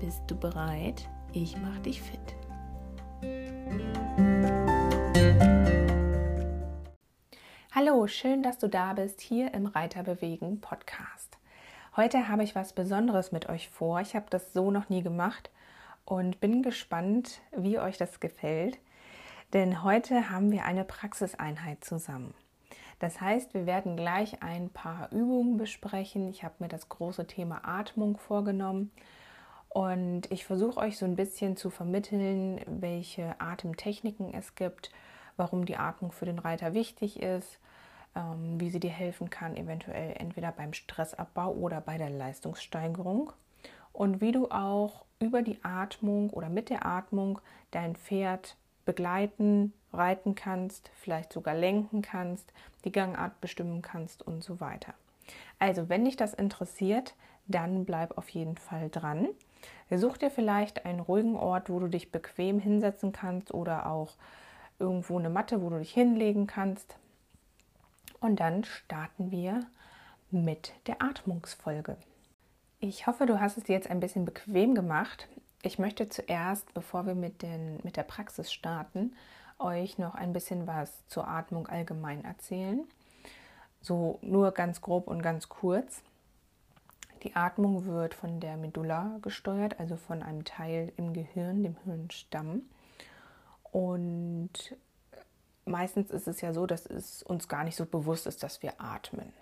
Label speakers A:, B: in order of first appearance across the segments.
A: Bist du bereit? Ich mach dich fit. Hallo, schön, dass du da bist hier im Reiterbewegen Podcast. Heute habe ich was Besonderes mit euch vor. Ich habe das so noch nie gemacht und bin gespannt, wie euch das gefällt. Denn heute haben wir eine Praxiseinheit zusammen. Das heißt, wir werden gleich ein paar Übungen besprechen. Ich habe mir das große Thema Atmung vorgenommen und ich versuche euch so ein bisschen zu vermitteln, welche Atemtechniken es gibt, warum die Atmung für den Reiter wichtig ist, ähm, wie sie dir helfen kann, eventuell entweder beim Stressabbau oder bei der Leistungssteigerung. Und wie du auch über die Atmung oder mit der Atmung dein Pferd begleiten, reiten kannst, vielleicht sogar lenken kannst, die Gangart bestimmen kannst und so weiter. Also, wenn dich das interessiert, dann bleib auf jeden Fall dran. Such dir vielleicht einen ruhigen Ort, wo du dich bequem hinsetzen kannst oder auch irgendwo eine Matte, wo du dich hinlegen kannst. Und dann starten wir mit der Atmungsfolge. Ich hoffe, du hast es dir jetzt ein bisschen bequem gemacht. Ich möchte zuerst, bevor wir mit, den, mit der Praxis starten, euch noch ein bisschen was zur Atmung allgemein erzählen. So nur ganz grob und ganz kurz. Die Atmung wird von der Medulla gesteuert, also von einem Teil im Gehirn, dem Hirnstamm. Und meistens ist es ja so, dass es uns gar nicht so bewusst ist, dass wir atmen.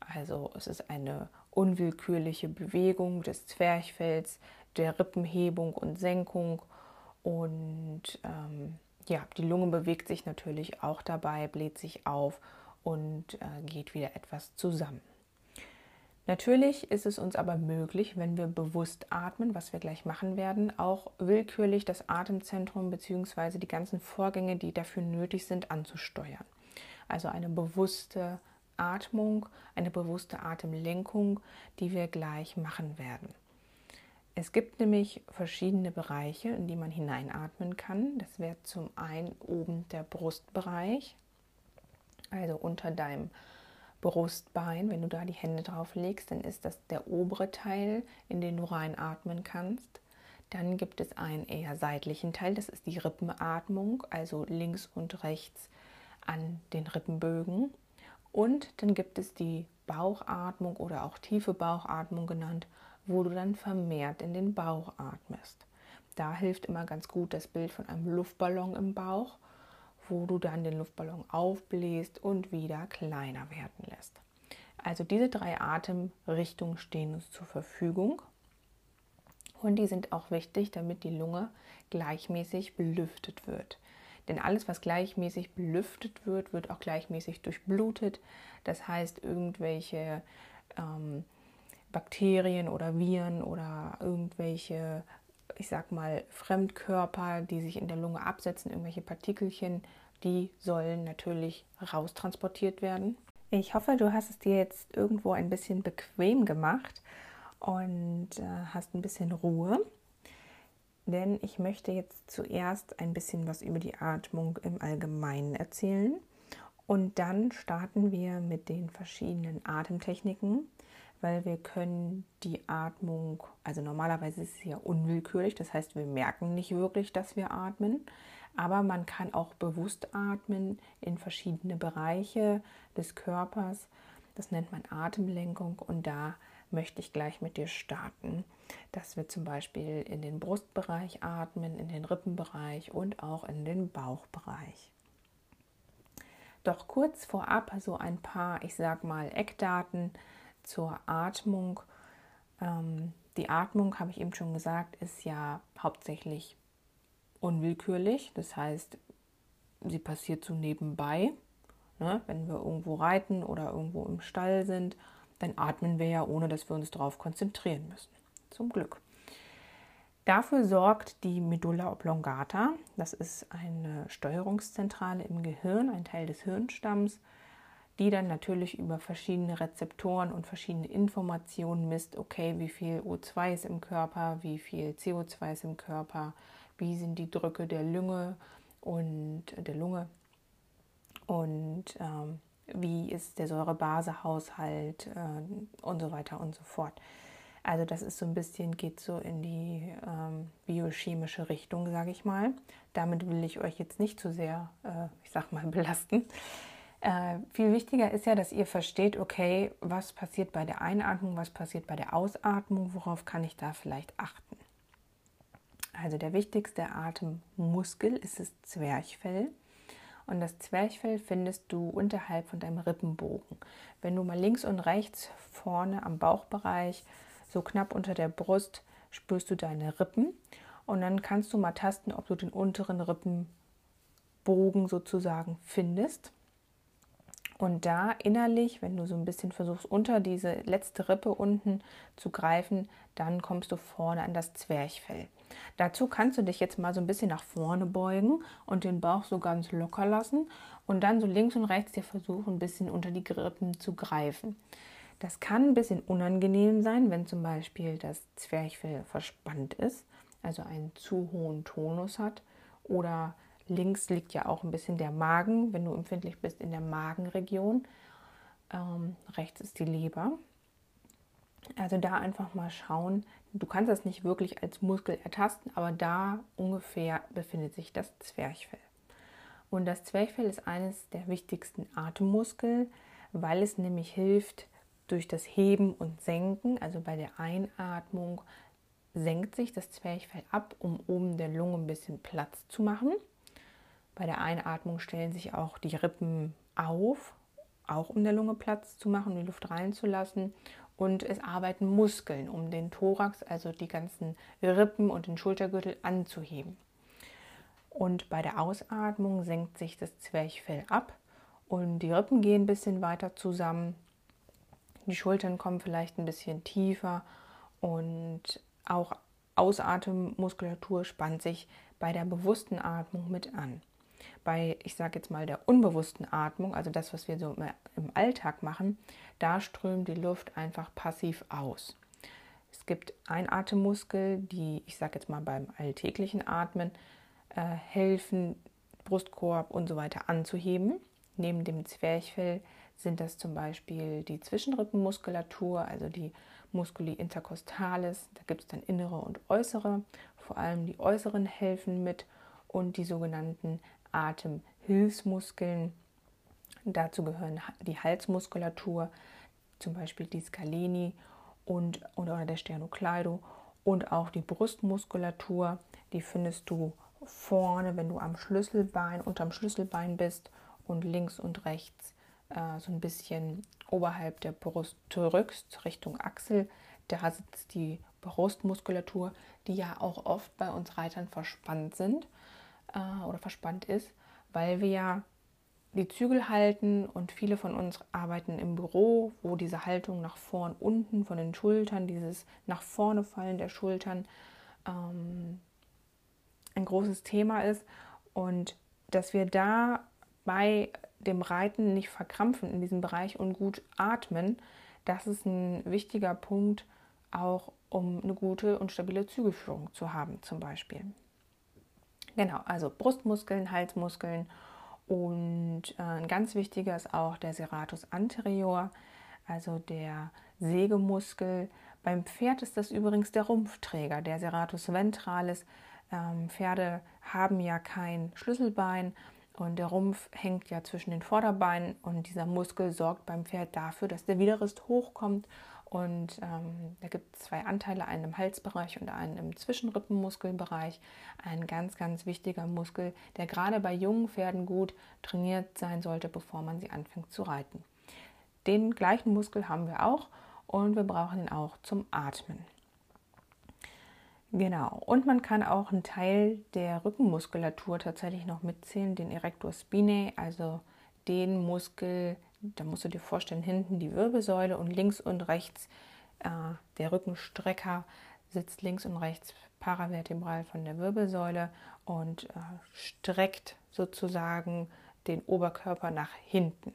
A: Also es ist eine unwillkürliche Bewegung des Zwerchfells, der Rippenhebung und Senkung. Und ähm, ja, die Lunge bewegt sich natürlich auch dabei, bläht sich auf und äh, geht wieder etwas zusammen. Natürlich ist es uns aber möglich, wenn wir bewusst atmen, was wir gleich machen werden, auch willkürlich das Atemzentrum bzw. die ganzen Vorgänge, die dafür nötig sind, anzusteuern. Also eine bewusste Atmung, eine bewusste Atemlenkung, die wir gleich machen werden. Es gibt nämlich verschiedene Bereiche, in die man hineinatmen kann. Das wäre zum einen oben der Brustbereich, also unter deinem Brustbein, wenn du da die Hände drauf legst, dann ist das der obere Teil, in den du reinatmen kannst. Dann gibt es einen eher seitlichen Teil, das ist die Rippenatmung, also links und rechts an den Rippenbögen. Und dann gibt es die Bauchatmung oder auch tiefe Bauchatmung genannt, wo du dann vermehrt in den Bauch atmest. Da hilft immer ganz gut das Bild von einem Luftballon im Bauch wo du dann den Luftballon aufbläst und wieder kleiner werden lässt. Also diese drei Atemrichtungen stehen uns zur Verfügung und die sind auch wichtig, damit die Lunge gleichmäßig belüftet wird. Denn alles, was gleichmäßig belüftet wird, wird auch gleichmäßig durchblutet. Das heißt, irgendwelche ähm, Bakterien oder Viren oder irgendwelche ich sag mal, Fremdkörper, die sich in der Lunge absetzen, irgendwelche Partikelchen, die sollen natürlich raustransportiert werden. Ich hoffe, du hast es dir jetzt irgendwo ein bisschen bequem gemacht und äh, hast ein bisschen Ruhe. Denn ich möchte jetzt zuerst ein bisschen was über die Atmung im Allgemeinen erzählen. Und dann starten wir mit den verschiedenen Atemtechniken, weil wir können die Atmung, also normalerweise ist es ja unwillkürlich, das heißt, wir merken nicht wirklich, dass wir atmen, aber man kann auch bewusst atmen in verschiedene Bereiche des Körpers. Das nennt man Atemlenkung und da möchte ich gleich mit dir starten, dass wir zum Beispiel in den Brustbereich atmen, in den Rippenbereich und auch in den Bauchbereich. Doch kurz vorab so ein paar, ich sag mal, Eckdaten zur Atmung. Ähm, die Atmung, habe ich eben schon gesagt, ist ja hauptsächlich unwillkürlich. Das heißt, sie passiert so nebenbei. Ne? Wenn wir irgendwo reiten oder irgendwo im Stall sind, dann atmen wir ja, ohne dass wir uns darauf konzentrieren müssen. Zum Glück. Dafür sorgt die Medulla oblongata. Das ist eine Steuerungszentrale im Gehirn, ein Teil des Hirnstamms, die dann natürlich über verschiedene Rezeptoren und verschiedene Informationen misst, okay, wie viel O2 ist im Körper, wie viel CO2 ist im Körper, wie sind die Drücke der Lunge und der Lunge und ähm, wie ist der Säurebasehaushalt äh, und so weiter und so fort. Also das ist so ein bisschen, geht so in die ähm, biochemische Richtung, sage ich mal. Damit will ich euch jetzt nicht zu sehr, äh, ich sag mal, belasten. Äh, viel wichtiger ist ja, dass ihr versteht, okay, was passiert bei der Einatmung, was passiert bei der Ausatmung, worauf kann ich da vielleicht achten. Also der wichtigste Atemmuskel ist das Zwerchfell. Und das Zwerchfell findest du unterhalb von deinem Rippenbogen. Wenn du mal links und rechts vorne am Bauchbereich so knapp unter der Brust spürst du deine Rippen und dann kannst du mal tasten, ob du den unteren Rippenbogen sozusagen findest. Und da innerlich, wenn du so ein bisschen versuchst, unter diese letzte Rippe unten zu greifen, dann kommst du vorne an das Zwerchfell. Dazu kannst du dich jetzt mal so ein bisschen nach vorne beugen und den Bauch so ganz locker lassen und dann so links und rechts dir versuchen, ein bisschen unter die Rippen zu greifen. Das kann ein bisschen unangenehm sein, wenn zum Beispiel das Zwerchfell verspannt ist, also einen zu hohen Tonus hat. Oder links liegt ja auch ein bisschen der Magen, wenn du empfindlich bist in der Magenregion. Ähm, rechts ist die Leber. Also da einfach mal schauen. Du kannst das nicht wirklich als Muskel ertasten, aber da ungefähr befindet sich das Zwerchfell. Und das Zwerchfell ist eines der wichtigsten Atemmuskel, weil es nämlich hilft, durch das Heben und Senken, also bei der Einatmung, senkt sich das Zwerchfell ab, um oben der Lunge ein bisschen Platz zu machen. Bei der Einatmung stellen sich auch die Rippen auf, auch um der Lunge Platz zu machen, die Luft reinzulassen. Und es arbeiten Muskeln, um den Thorax, also die ganzen Rippen und den Schultergürtel anzuheben. Und bei der Ausatmung senkt sich das Zwerchfell ab und die Rippen gehen ein bisschen weiter zusammen die Schultern kommen vielleicht ein bisschen tiefer und auch Ausatemmuskulatur spannt sich bei der bewussten Atmung mit an. Bei, ich sage jetzt mal, der unbewussten Atmung, also das, was wir so im Alltag machen, da strömt die Luft einfach passiv aus. Es gibt Einatemmuskel, die, ich sage jetzt mal, beim alltäglichen Atmen äh, helfen, Brustkorb und so weiter anzuheben. Neben dem Zwerchfell sind das zum Beispiel die Zwischenrippenmuskulatur, also die Musculi intercostalis. Da gibt es dann innere und äußere. Vor allem die äußeren helfen mit und die sogenannten Atemhilfsmuskeln. Dazu gehören die Halsmuskulatur, zum Beispiel die Scaleni und oder der Sternocleido und auch die Brustmuskulatur. Die findest du vorne, wenn du am Schlüsselbein, unterm Schlüsselbein bist und links und rechts äh, so ein bisschen oberhalb der Brust drückst, Richtung Achsel, da sitzt die Brustmuskulatur, die ja auch oft bei uns Reitern verspannt sind äh, oder verspannt ist, weil wir ja die Zügel halten und viele von uns arbeiten im Büro, wo diese Haltung nach vorn unten von den Schultern, dieses nach vorne fallen der Schultern ähm, ein großes Thema ist und dass wir da bei dem Reiten nicht verkrampfen in diesem Bereich und gut atmen, das ist ein wichtiger Punkt, auch um eine gute und stabile Zügelführung zu haben, zum Beispiel. Genau, also Brustmuskeln, Halsmuskeln und äh, ein ganz wichtiger ist auch der Serratus anterior, also der Sägemuskel. Beim Pferd ist das übrigens der Rumpfträger, der Serratus ventralis. Ähm, Pferde haben ja kein Schlüsselbein und der Rumpf hängt ja zwischen den Vorderbeinen und dieser Muskel sorgt beim Pferd dafür, dass der Widerrist hochkommt. Und ähm, da gibt es zwei Anteile, einen im Halsbereich und einen im Zwischenrippenmuskelbereich. Ein ganz, ganz wichtiger Muskel, der gerade bei jungen Pferden gut trainiert sein sollte, bevor man sie anfängt zu reiten. Den gleichen Muskel haben wir auch und wir brauchen ihn auch zum Atmen. Genau. Und man kann auch einen Teil der Rückenmuskulatur tatsächlich noch mitzählen, den Erector spinae, also den Muskel, da musst du dir vorstellen, hinten die Wirbelsäule und links und rechts äh, der Rückenstrecker sitzt links und rechts paravertebral von der Wirbelsäule und äh, streckt sozusagen den Oberkörper nach hinten.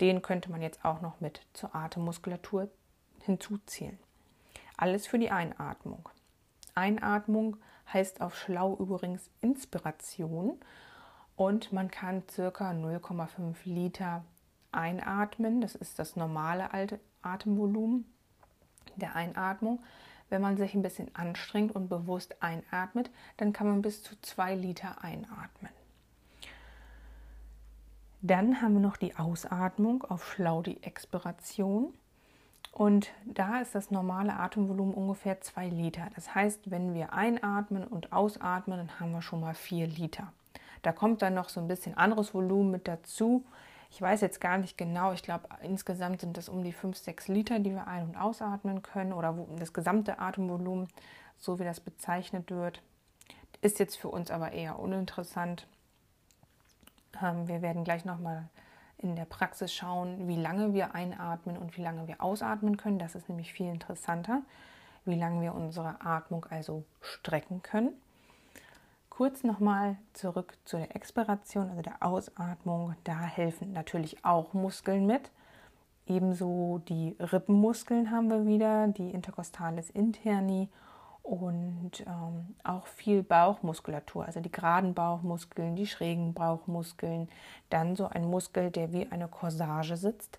A: Den könnte man jetzt auch noch mit zur Atemmuskulatur hinzuziehen. Alles für die Einatmung. Einatmung heißt auf schlau übrigens Inspiration und man kann circa 0,5 Liter einatmen. Das ist das normale Atemvolumen der Einatmung. Wenn man sich ein bisschen anstrengt und bewusst einatmet, dann kann man bis zu 2 Liter einatmen. Dann haben wir noch die Ausatmung auf schlau die Expiration. Und da ist das normale Atemvolumen ungefähr 2 Liter. Das heißt, wenn wir einatmen und ausatmen, dann haben wir schon mal 4 Liter. Da kommt dann noch so ein bisschen anderes Volumen mit dazu. Ich weiß jetzt gar nicht genau, ich glaube insgesamt sind das um die 5, 6 Liter, die wir ein- und ausatmen können oder das gesamte Atemvolumen, so wie das bezeichnet wird. Ist jetzt für uns aber eher uninteressant. Ähm, wir werden gleich nochmal in der Praxis schauen, wie lange wir einatmen und wie lange wir ausatmen können. Das ist nämlich viel interessanter, wie lange wir unsere Atmung also strecken können. Kurz nochmal zurück zu der Expiration, also der Ausatmung. Da helfen natürlich auch Muskeln mit. Ebenso die Rippenmuskeln haben wir wieder, die Intercostalis interni und ähm, auch viel Bauchmuskulatur, also die geraden Bauchmuskeln, die schrägen Bauchmuskeln, dann so ein Muskel, der wie eine Corsage sitzt,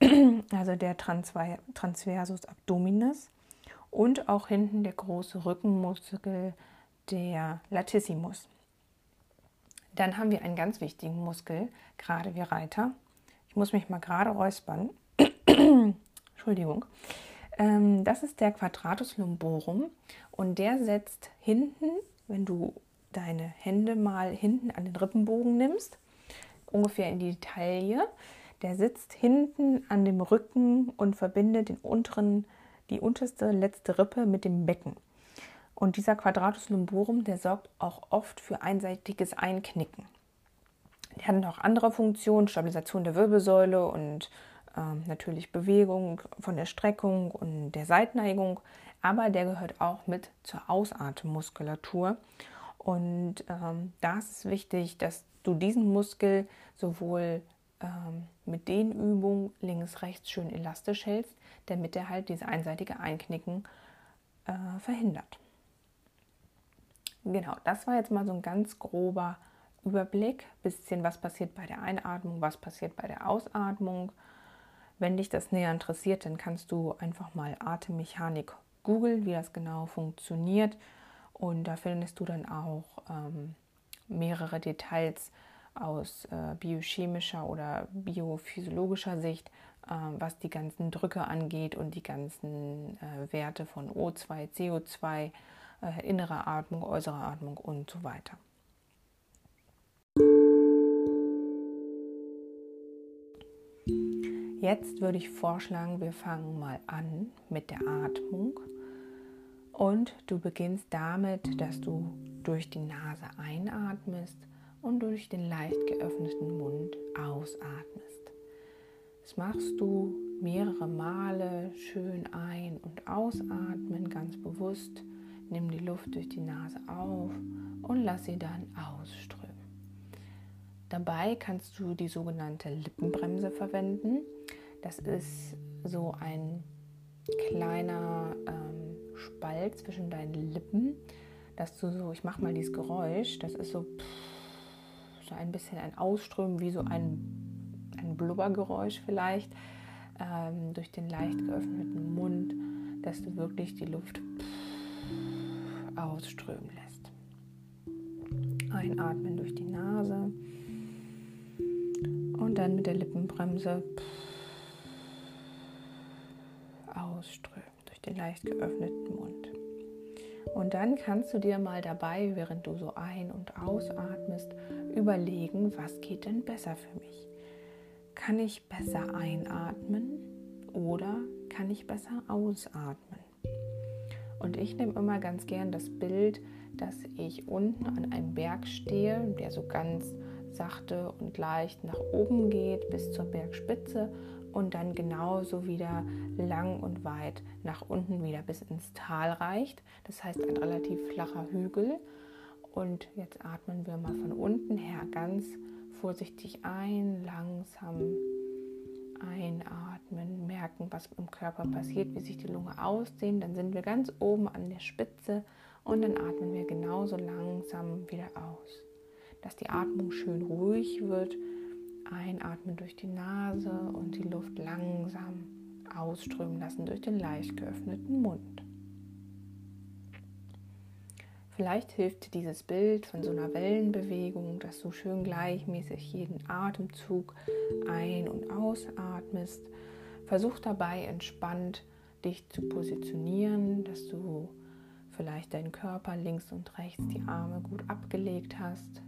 A: also der Transversus Abdominis und auch hinten der große Rückenmuskel, der Latissimus. Dann haben wir einen ganz wichtigen Muskel, gerade wir Reiter. Ich muss mich mal gerade räuspern. Entschuldigung. Ähm, das ist der Quadratus lumborum und der setzt hinten, wenn du deine Hände mal hinten an den Rippenbogen nimmst, ungefähr in die Taille, der sitzt hinten an dem Rücken und verbindet den unteren, die unterste letzte Rippe mit dem Becken. Und dieser Quadratus lumborum, der sorgt auch oft für einseitiges Einknicken. Der hat auch andere Funktionen, Stabilisation der Wirbelsäule und ähm, natürlich Bewegung von der Streckung und der Seitneigung, aber der gehört auch mit zur Ausatemmmuskulatur. Und ähm, da ist wichtig, dass du diesen Muskel sowohl ähm, mit den Übungen links, rechts schön elastisch hältst, damit er halt diese einseitige Einknicken äh, verhindert. Genau, das war jetzt mal so ein ganz grober Überblick. Bisschen, was passiert bei der Einatmung, was passiert bei der Ausatmung. Wenn dich das näher interessiert, dann kannst du einfach mal Atemmechanik googeln, wie das genau funktioniert. Und da findest du dann auch ähm, mehrere Details aus äh, biochemischer oder biophysiologischer Sicht, äh, was die ganzen Drücke angeht und die ganzen äh, Werte von O2, CO2, äh, innere Atmung, äußere Atmung und so weiter. Jetzt würde ich vorschlagen, wir fangen mal an mit der Atmung. Und du beginnst damit, dass du durch die Nase einatmest und durch den leicht geöffneten Mund ausatmest. Das machst du mehrere Male schön ein- und ausatmen, ganz bewusst. Nimm die Luft durch die Nase auf und lass sie dann ausströmen. Dabei kannst du die sogenannte Lippenbremse verwenden. Das ist so ein kleiner ähm, Spalt zwischen deinen Lippen, dass du so, ich mache mal dieses Geräusch, das ist so, so ein bisschen ein Ausströmen, wie so ein, ein Blubbergeräusch vielleicht, ähm, durch den leicht geöffneten Mund, dass du wirklich die Luft ausströmen lässt. Einatmen durch die Nase und dann mit der Lippenbremse ausströmen durch den leicht geöffneten Mund. Und dann kannst du dir mal dabei, während du so ein- und ausatmest, überlegen, was geht denn besser für mich? Kann ich besser einatmen oder kann ich besser ausatmen? Und ich nehme immer ganz gern das Bild, dass ich unten an einem Berg stehe, der so ganz sachte und leicht nach oben geht bis zur Bergspitze und dann genauso wieder lang und weit nach unten wieder bis ins Tal reicht. Das heißt ein relativ flacher Hügel. Und jetzt atmen wir mal von unten her ganz vorsichtig ein, langsam einatmen, merken, was im Körper passiert, wie sich die Lunge ausdehnt. Dann sind wir ganz oben an der Spitze und dann atmen wir genauso langsam wieder aus. Dass die Atmung schön ruhig wird Einatmen durch die Nase und die Luft langsam ausströmen lassen durch den leicht geöffneten Mund. Vielleicht hilft dir dieses Bild von so einer Wellenbewegung, dass du schön gleichmäßig jeden Atemzug ein- und ausatmest. Versuch dabei entspannt dich zu positionieren, dass du vielleicht deinen Körper links und rechts die Arme gut abgelegt hast,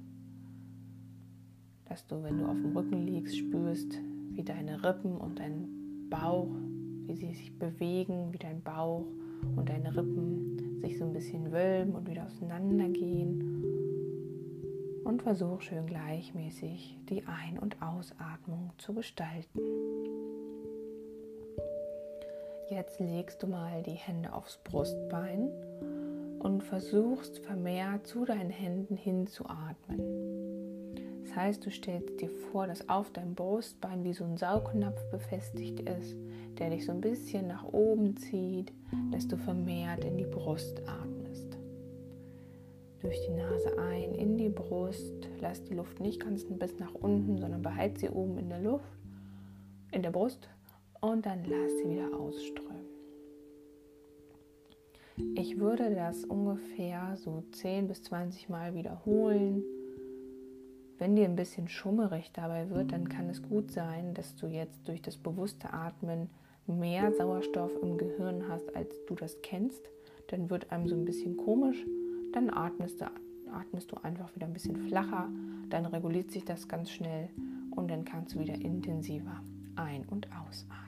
A: dass du, wenn du auf dem Rücken liegst, spürst, wie deine Rippen und dein Bauch, wie sie sich bewegen, wie dein Bauch und deine Rippen sich so ein bisschen wölben und wieder auseinandergehen. Und versuch schön gleichmäßig die Ein- und Ausatmung zu gestalten. Jetzt legst du mal die Hände aufs Brustbein und versuchst vermehrt zu deinen Händen hinzuatmen heißt, du stellst dir vor, dass auf deinem Brustbein wie so ein Saugnapf befestigt ist, der dich so ein bisschen nach oben zieht, dass du vermehrt in die Brust atmest. Durch die Nase ein, in die Brust, lass die Luft nicht ganz bis nach unten, sondern behalt sie oben in der Luft, in der Brust und dann lass sie wieder ausströmen. Ich würde das ungefähr so 10 bis 20 Mal wiederholen wenn dir ein bisschen schummerig dabei wird, dann kann es gut sein, dass du jetzt durch das bewusste Atmen mehr Sauerstoff im Gehirn hast, als du das kennst. Dann wird einem so ein bisschen komisch. Dann atmest du, atmest du einfach wieder ein bisschen flacher. Dann reguliert sich das ganz schnell und dann kannst du wieder intensiver ein- und ausatmen.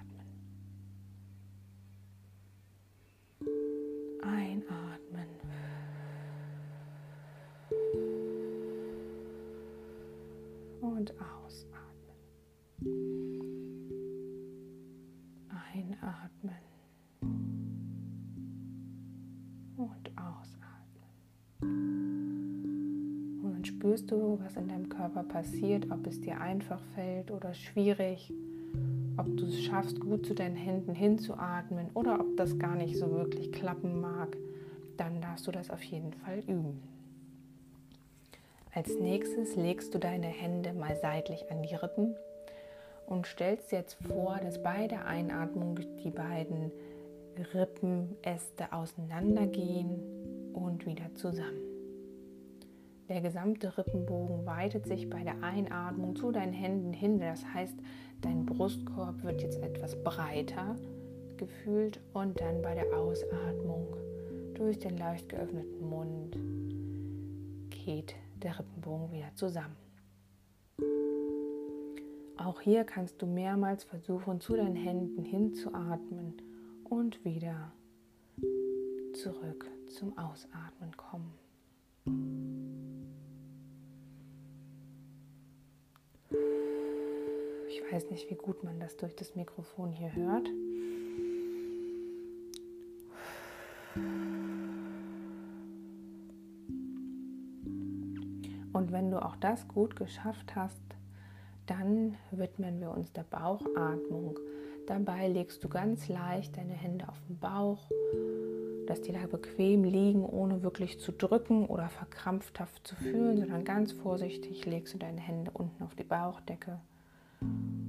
A: In deinem Körper passiert, ob es dir einfach fällt oder schwierig, ob du es schaffst, gut zu deinen Händen hinzuatmen oder ob das gar nicht so wirklich klappen mag, dann darfst du das auf jeden Fall üben. Als nächstes legst du deine Hände mal seitlich an die Rippen und stellst jetzt vor, dass bei der Einatmung die beiden Rippenäste auseinandergehen und wieder zusammen. Der gesamte Rippenbogen weitet sich bei der Einatmung zu deinen Händen hin. Das heißt, dein Brustkorb wird jetzt etwas breiter gefühlt und dann bei der Ausatmung durch den leicht geöffneten Mund geht der Rippenbogen wieder zusammen. Auch hier kannst du mehrmals versuchen, zu deinen Händen hinzuatmen und wieder zurück zum Ausatmen kommen. Weiß nicht, wie gut man das durch das Mikrofon hier hört. Und wenn du auch das gut geschafft hast, dann widmen wir uns der Bauchatmung. Dabei legst du ganz leicht deine Hände auf den Bauch, dass die da bequem liegen, ohne wirklich zu drücken oder verkrampfthaft zu fühlen, sondern ganz vorsichtig legst du deine Hände unten auf die Bauchdecke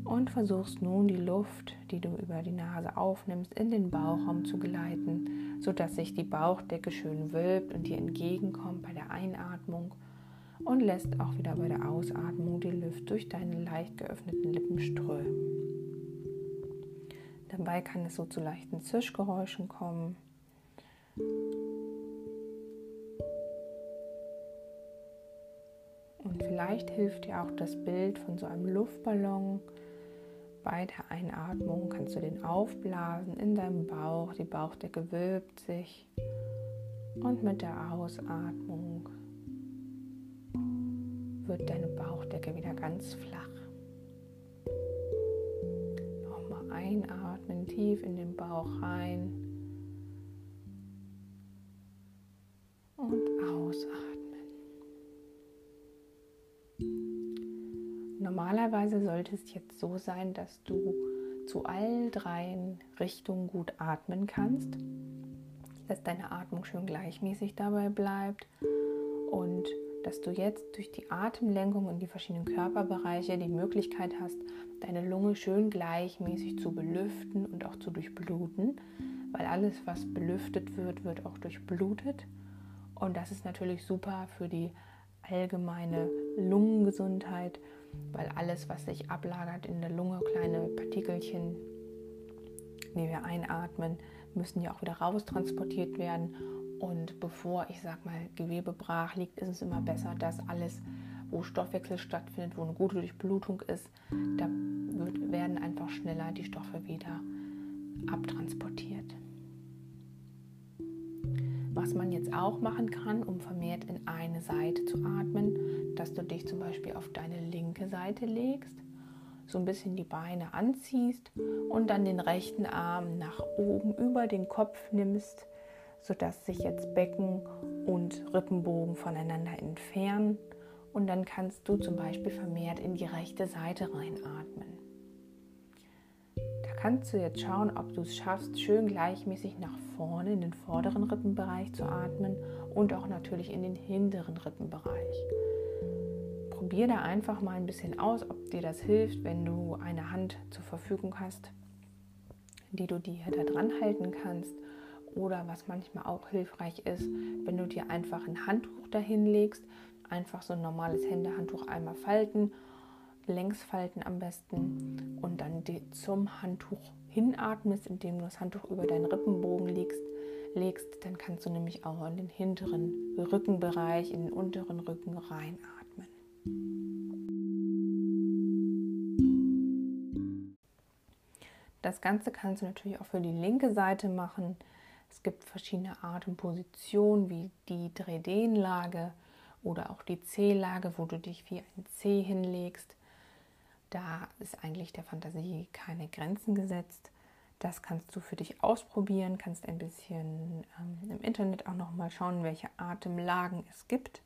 A: und versuchst nun die Luft, die du über die Nase aufnimmst, in den Bauchraum zu geleiten, sodass sich die Bauchdecke schön wölbt und dir entgegenkommt bei der Einatmung und lässt auch wieder bei der Ausatmung die Luft durch deine leicht geöffneten Lippen strömen. Dabei kann es so zu leichten Zischgeräuschen kommen. Und vielleicht hilft dir auch das Bild von so einem Luftballon. Bei der Einatmung kannst du den aufblasen in deinem Bauch, die Bauchdecke wölbt sich und mit der Ausatmung wird deine Bauchdecke wieder ganz flach. Nochmal einatmen, tief in den Bauch rein und ausatmen. Normalerweise sollte es jetzt so sein, dass du zu all dreien Richtungen gut atmen kannst, dass deine Atmung schön gleichmäßig dabei bleibt und dass du jetzt durch die Atemlenkung in die verschiedenen Körperbereiche die Möglichkeit hast, deine Lunge schön gleichmäßig zu belüften und auch zu durchbluten, weil alles, was belüftet wird, wird auch durchblutet. Und das ist natürlich super für die allgemeine Lungengesundheit, weil alles, was sich ablagert in der Lunge, kleine Partikelchen, die wir einatmen, müssen ja auch wieder raustransportiert werden und bevor, ich sag mal, Gewebe brach liegt, ist es immer besser, dass alles, wo Stoffwechsel stattfindet, wo eine gute Durchblutung ist, da wird, werden einfach schneller die Stoffe wieder abtransportiert. Was man jetzt auch machen kann, um vermehrt in eine Seite zu atmen, dass du dich zum Beispiel auf deine linke Seite legst, so ein bisschen die Beine anziehst und dann den rechten Arm nach oben über den Kopf nimmst sodass sich jetzt Becken und Rippenbogen voneinander entfernen. Und dann kannst du zum Beispiel vermehrt in die rechte Seite reinatmen. Kannst du jetzt schauen, ob du es schaffst, schön gleichmäßig nach vorne in den vorderen Rippenbereich zu atmen und auch natürlich in den hinteren Rippenbereich. Probier da einfach mal ein bisschen aus, ob dir das hilft, wenn du eine Hand zur Verfügung hast, die du dir da dran halten kannst oder was manchmal auch hilfreich ist, wenn du dir einfach ein Handtuch dahin legst, einfach so ein normales Händehandtuch einmal falten, längs falten am besten und dann zum Handtuch hinatmest, indem du das Handtuch über deinen Rippenbogen legst, legst, dann kannst du nämlich auch in den hinteren Rückenbereich, in den unteren Rücken reinatmen. Das Ganze kannst du natürlich auch für die linke Seite machen. Es gibt verschiedene Atempositionen wie die Drehdehn-Lage oder auch die C-Lage, wo du dich wie ein C hinlegst. Da ist eigentlich der Fantasie keine Grenzen gesetzt. Das kannst du für dich ausprobieren, kannst ein bisschen ähm, im Internet auch noch mal schauen, welche Atemlagen es gibt.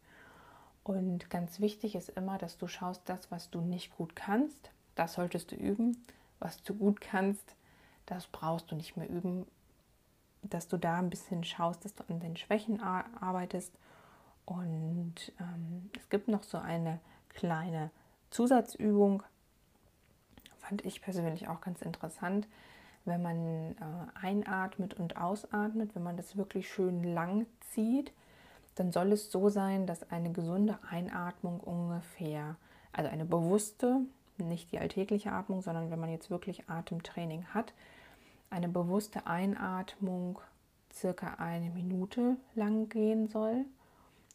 A: Und ganz wichtig ist immer, dass du schaust, das, was du nicht gut kannst, das solltest du üben. Was du gut kannst, das brauchst du nicht mehr üben, dass du da ein bisschen schaust, dass du an den Schwächen arbeitest. Und ähm, es gibt noch so eine kleine Zusatzübung, fand ich persönlich auch ganz interessant, wenn man äh, einatmet und ausatmet, wenn man das wirklich schön lang zieht, dann soll es so sein, dass eine gesunde Einatmung ungefähr, also eine bewusste, nicht die alltägliche Atmung, sondern wenn man jetzt wirklich Atemtraining hat, eine bewusste Einatmung circa eine Minute lang gehen soll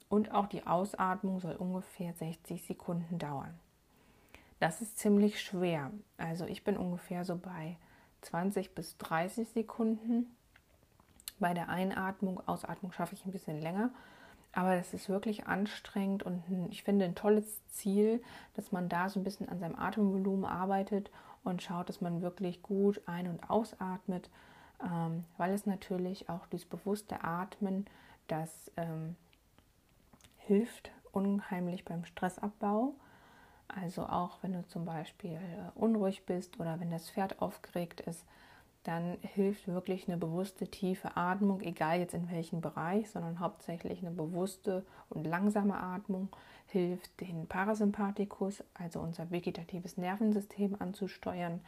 A: und auch die Ausatmung soll ungefähr 60 Sekunden dauern. Das ist ziemlich schwer. Also ich bin ungefähr so bei 20 bis 30 Sekunden. Bei der Einatmung, Ausatmung schaffe ich ein bisschen länger. Aber das ist wirklich anstrengend und ich finde ein tolles Ziel, dass man da so ein bisschen an seinem Atemvolumen arbeitet und schaut, dass man wirklich gut ein- und ausatmet, ähm, weil es natürlich auch dieses bewusste Atmen, das ähm, hilft unheimlich beim Stressabbau. Also auch wenn du zum Beispiel äh, unruhig bist oder wenn das Pferd aufgeregt ist, dann hilft wirklich eine bewusste tiefe Atmung, egal jetzt in welchem Bereich, sondern hauptsächlich eine bewusste und langsame Atmung hilft, den Parasympathikus, also unser vegetatives Nervensystem anzusteuern,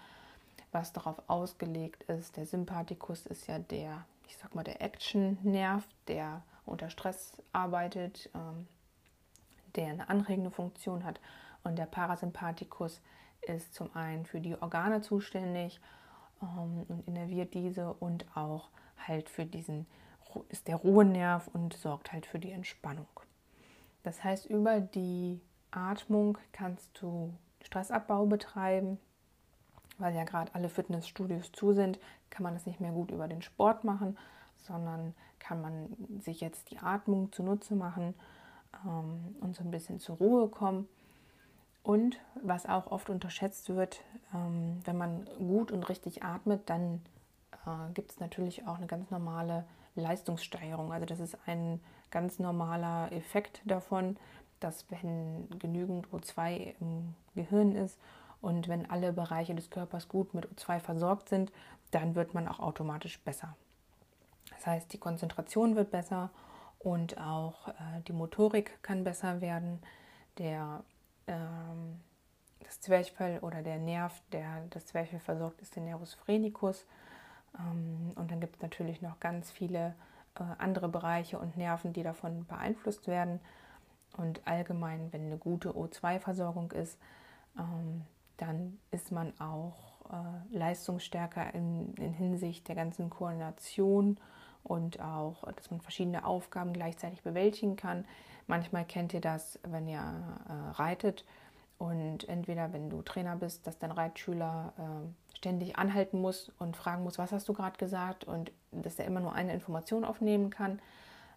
A: was darauf ausgelegt ist. Der Sympathikus ist ja der, ich sag mal, der Action-Nerv, der unter Stress arbeitet, ähm, der eine anregende Funktion hat. Und der Parasympathikus ist zum einen für die Organe zuständig ähm, und innerviert diese und auch halt für diesen ist der Ruhenerv und sorgt halt für die Entspannung. Das heißt, über die Atmung kannst du Stressabbau betreiben, weil ja gerade alle Fitnessstudios zu sind, kann man das nicht mehr gut über den Sport machen, sondern kann man sich jetzt die Atmung zunutze machen ähm, und so ein bisschen zur Ruhe kommen. Und was auch oft unterschätzt wird, ähm, wenn man gut und richtig atmet, dann äh, gibt es natürlich auch eine ganz normale Leistungssteigerung. Also das ist ein ganz normaler Effekt davon, dass wenn genügend O2 im Gehirn ist und wenn alle Bereiche des Körpers gut mit O2 versorgt sind, dann wird man auch automatisch besser. Das heißt, die Konzentration wird besser und auch äh, die Motorik kann besser werden. Der, ähm, das Zwerchfell oder der Nerv, der das Zwerchfell versorgt, ist der Nervus phrenicus. Ähm, und dann gibt es natürlich noch ganz viele äh, andere Bereiche und Nerven, die davon beeinflusst werden. Und allgemein, wenn eine gute O2-Versorgung ist, ähm, dann ist man auch äh, leistungsstärker in, in, Hinsicht der ganzen Koordination und auch, dass man verschiedene Aufgaben gleichzeitig bewältigen kann. Manchmal kennt ihr das, wenn ihr äh, reitet und entweder, wenn du Trainer bist, dass dein Reitschüler äh, ständig anhalten muss und fragen muss, was hast du gerade gesagt und dass er immer nur eine Information aufnehmen kann.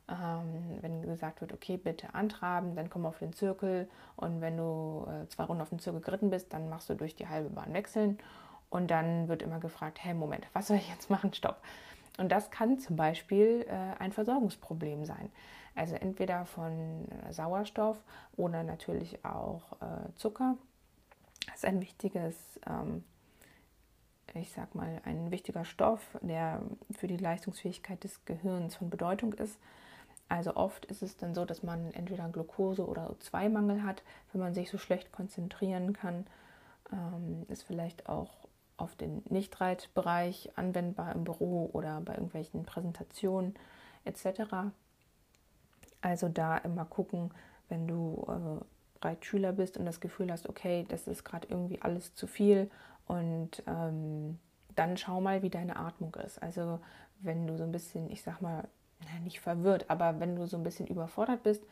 A: Ähm, wenn gesagt wird, okay, bitte antraben, dann komm auf den Zirkel und wenn du äh, zwei Runden auf den Zirkel geritten bist, dann machst du durch die halbe Bahn wechseln und dann wird immer gefragt, hey, Moment, was soll ich jetzt machen? Stopp. Und das kann zum Beispiel äh, ein Versorgungsproblem sein. Also entweder von Sauerstoff oder natürlich auch äh, Zucker. Das ist ein wichtiges, ähm, ich sag mal, ein wichtiger Stoff, der für die Leistungsfähigkeit des Gehirns von Bedeutung ist. Also oft ist es dann so, dass man entweder Glucose- oder O2-Mangel hat, wenn man sich so schlecht konzentrieren kann. Ähm, ist vielleicht auch auf den Nichtreitbereich anwendbar im Büro oder bei irgendwelchen Präsentationen etc. Also da immer gucken, wenn du äh, Reitschüler bist und das Gefühl hast, okay, das ist gerade irgendwie alles zu viel und ähm, dann schau mal, wie deine Atmung ist. Also wenn du so ein bisschen, ich sag mal, nicht verwirrt, aber wenn du so ein bisschen überfordert bist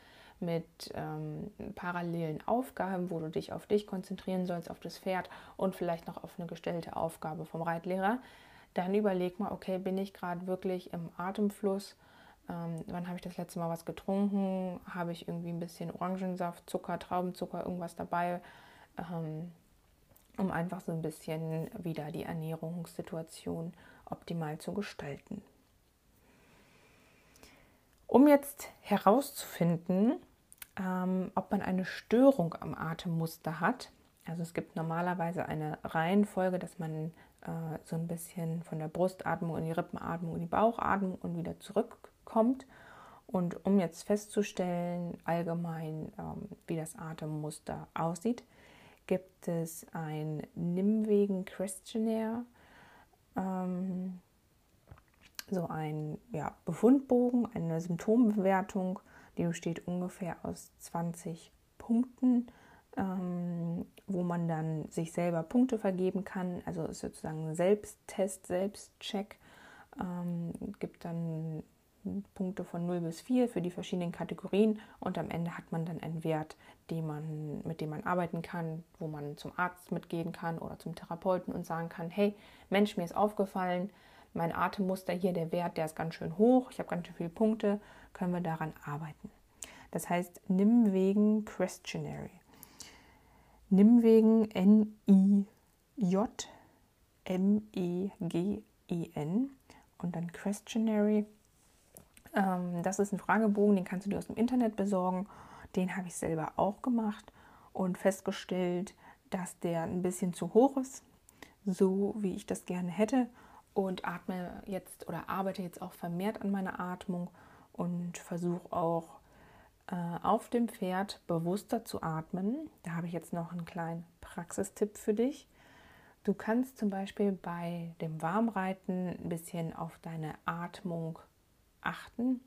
A: mit ähm, parallelen Aufgaben, wo du dich auf dich konzentrieren sollst, auf das Pferd und vielleicht noch auf eine gestellte Aufgabe vom Reitlehrer, dann überleg mal, okay, bin ich gerade wirklich im Atemfluss? Ähm, wann habe ich das letzte Mal was getrunken? Habe ich irgendwie ein bisschen Orangensaft, Zucker, Traubenzucker, irgendwas dabei? Ähm, um einfach so ein bisschen wieder die Ernährungssituation optimal zu gestalten. Um jetzt herauszufinden, ähm, ob man eine Störung am Atemmuster hat, also es gibt normalerweise eine Reihenfolge, dass man äh, so ein bisschen von der Brustatmung in die Rippenatmung in die Bauchatmung und wieder zurückkommt. Und um jetzt festzustellen, allgemein, ähm, wie das Atemmuster aussieht, gibt es ein Nimwegen-Questionnaire. Ähm, so ein ja, Befundbogen, eine Symptombewertung, die besteht ungefähr aus 20 Punkten, ähm, wo man dann sich selber Punkte vergeben kann. Also ist sozusagen ein Selbsttest, Selbstcheck. Ähm, gibt dann Punkte von 0 bis 4 für die verschiedenen Kategorien und am Ende hat man dann einen Wert, den man, mit dem man arbeiten kann, wo man zum Arzt mitgehen kann oder zum Therapeuten und sagen kann, hey Mensch, mir ist aufgefallen, mein Atemmuster hier, der Wert, der ist ganz schön hoch, ich habe ganz schön viele Punkte, können wir daran arbeiten. Das heißt Nimwegen Questionary. Nimwegen N-I-J M-E-G-E-N und dann Questionary. Ähm, das ist ein Fragebogen, den kannst du dir aus dem Internet besorgen. Den habe ich selber auch gemacht und festgestellt, dass der ein bisschen zu hoch ist, so wie ich das gerne hätte und atme jetzt oder arbeite jetzt auch vermehrt an meiner Atmung und versuche auch äh, auf dem Pferd bewusster zu atmen. Da habe ich jetzt noch einen kleinen Praxistipp für dich. Du kannst zum Beispiel bei dem Warmreiten ein bisschen auf deine Atmung achten.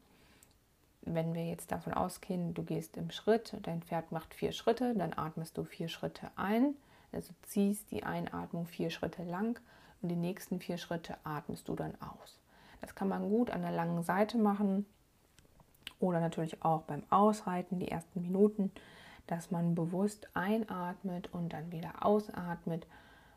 A: Wenn wir jetzt davon ausgehen, du gehst im Schritt, dein Pferd macht vier Schritte, dann atmest du vier Schritte ein, also ziehst die Einatmung vier Schritte lang und die nächsten vier Schritte atmest du dann aus. Das kann man gut an der langen Seite machen oder natürlich auch beim Ausreiten, die ersten Minuten, dass man bewusst einatmet und dann wieder ausatmet.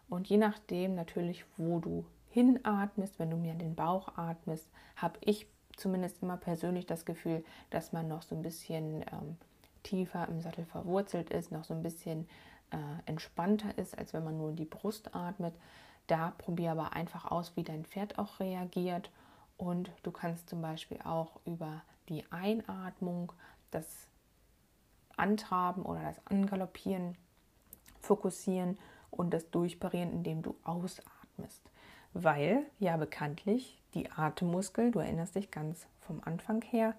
A: Und je nachdem natürlich, wo du hinatmest, wenn du mir den Bauch atmest, habe ich zumindest immer persönlich das Gefühl, dass man noch so ein bisschen ähm, tiefer im Sattel verwurzelt ist, noch so ein bisschen äh, entspannter ist, als wenn man nur die Brust atmet. Da probier aber einfach aus, wie dein Pferd auch reagiert. Und du kannst zum Beispiel auch über die Einatmung das Antraben oder das Angaloppieren fokussieren und das Durchparieren, indem du ausatmest. Weil ja bekanntlich die Atemmuskel, du erinnerst dich ganz vom Anfang her,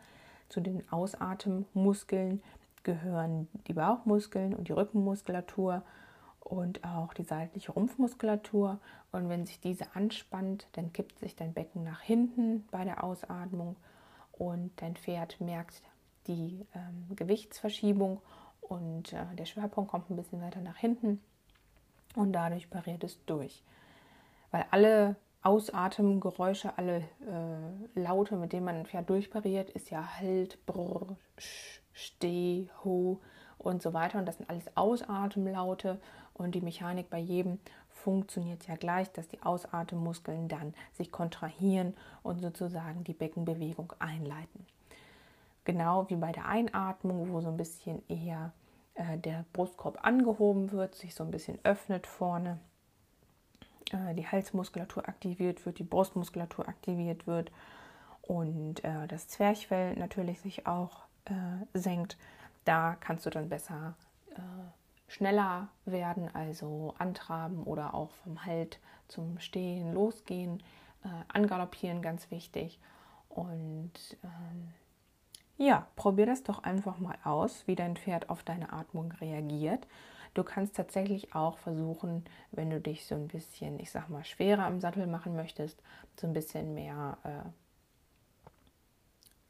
A: zu den Ausatemmuskeln gehören die Bauchmuskeln und die Rückenmuskulatur und auch die seitliche Rumpfmuskulatur. Und wenn sich diese anspannt, dann kippt sich dein Becken nach hinten bei der Ausatmung und dein Pferd merkt die ähm, Gewichtsverschiebung und äh, der Schwerpunkt kommt ein bisschen weiter nach hinten und dadurch pariert es durch. Weil alle Ausatemgeräusche, alle äh, Laute, mit denen man ein Pferd durchpariert, ist ja Halt, Brr, Sch, Steh, Ho und so weiter. Und das sind alles Ausatemlaute und die Mechanik bei jedem funktioniert ja gleich, dass die Ausatemmuskeln dann sich kontrahieren und sozusagen die Beckenbewegung einleiten. Genau wie bei der Einatmung, wo so ein bisschen eher äh, der Brustkorb angehoben wird, sich so ein bisschen öffnet vorne, äh, die Halsmuskulatur aktiviert wird, die Brustmuskulatur aktiviert wird und äh, das Zwerchfell natürlich sich auch senkt. Da kannst du dann besser schneller werden, also antraben oder auch vom Halt zum Stehen losgehen, äh, angaloppieren, ganz wichtig. Und ähm, ja, probier das doch einfach mal aus, wie dein Pferd auf deine Atmung reagiert. Du kannst tatsächlich auch versuchen, wenn du dich so ein bisschen, ich sag mal, schwerer am Sattel machen möchtest, so ein bisschen mehr äh,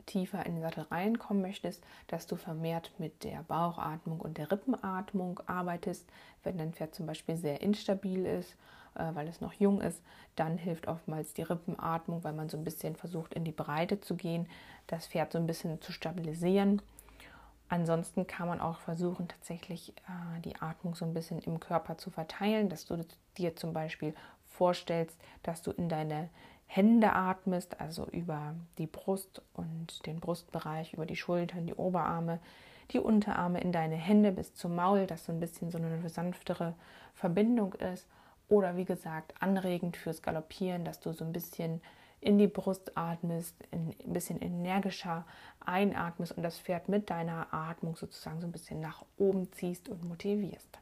A: tiefer in den Sattel reinkommen möchtest, dass du vermehrt mit der Bauchatmung und der Rippenatmung arbeitest. Wenn dein Pferd zum Beispiel sehr instabil ist, äh, weil es noch jung ist, dann hilft oftmals die Rippenatmung, weil man so ein bisschen versucht, in die Breite zu gehen, das Pferd so ein bisschen zu stabilisieren. Ansonsten kann man auch versuchen, tatsächlich äh, die Atmung so ein bisschen im Körper zu verteilen, dass du dir zum Beispiel vorstellst, dass du in deine Hände atmest, also über die Brust und den Brustbereich, über die Schultern, die Oberarme, die Unterarme in deine Hände bis zum Maul, dass so ein bisschen so eine sanftere Verbindung ist. Oder wie gesagt, anregend fürs Galoppieren, dass du so ein bisschen in die Brust atmest, ein bisschen energischer einatmest und das Pferd mit deiner Atmung sozusagen so ein bisschen nach oben ziehst und motivierst.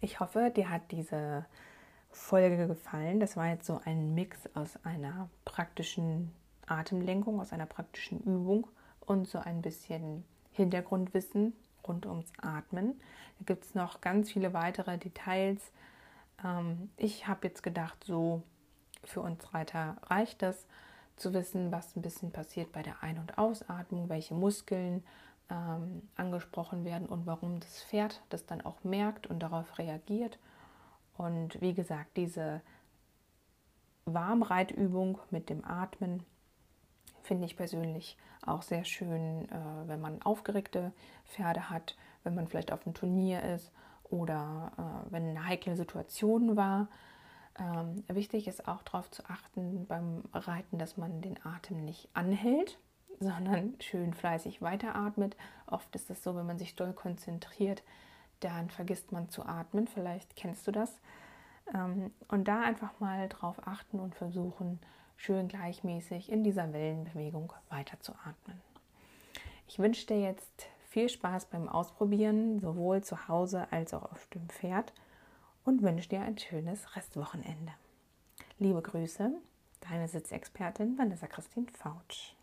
A: Ich hoffe, dir hat diese Folge gefallen. Das war jetzt so ein Mix aus einer praktischen Atemlenkung, aus einer praktischen Übung und so ein bisschen Hintergrundwissen rund ums Atmen. Da gibt es noch ganz viele weitere Details. Ähm, ich habe jetzt gedacht, so für uns Reiter reicht das zu wissen, was ein bisschen passiert bei der Ein- und Ausatmung, welche Muskeln ähm, angesprochen werden und warum das Pferd das dann auch merkt und darauf reagiert. Und wie gesagt, diese Warmreitübung mit dem Atmen finde ich persönlich auch sehr schön, äh, wenn man aufgeregte Pferde hat, wenn man vielleicht auf einem Turnier ist oder äh, wenn eine heikle Situation war. Ähm, wichtig ist auch darauf zu achten beim Reiten, dass man den Atem nicht anhält, sondern schön fleißig weiteratmet. Oft ist es so, wenn man sich doll konzentriert, dann vergisst man zu atmen. Vielleicht kennst du das. Ähm, und da einfach mal drauf achten und versuchen, schön gleichmäßig in dieser Wellenbewegung weiterzuatmen. Ich wünsche dir jetzt viel Spaß beim Ausprobieren, sowohl zu Hause als auch auf dem Pferd und wünsche dir ein schönes Restwochenende. Liebe Grüße, deine Sitzexpertin Vanessa Christine Fautsch.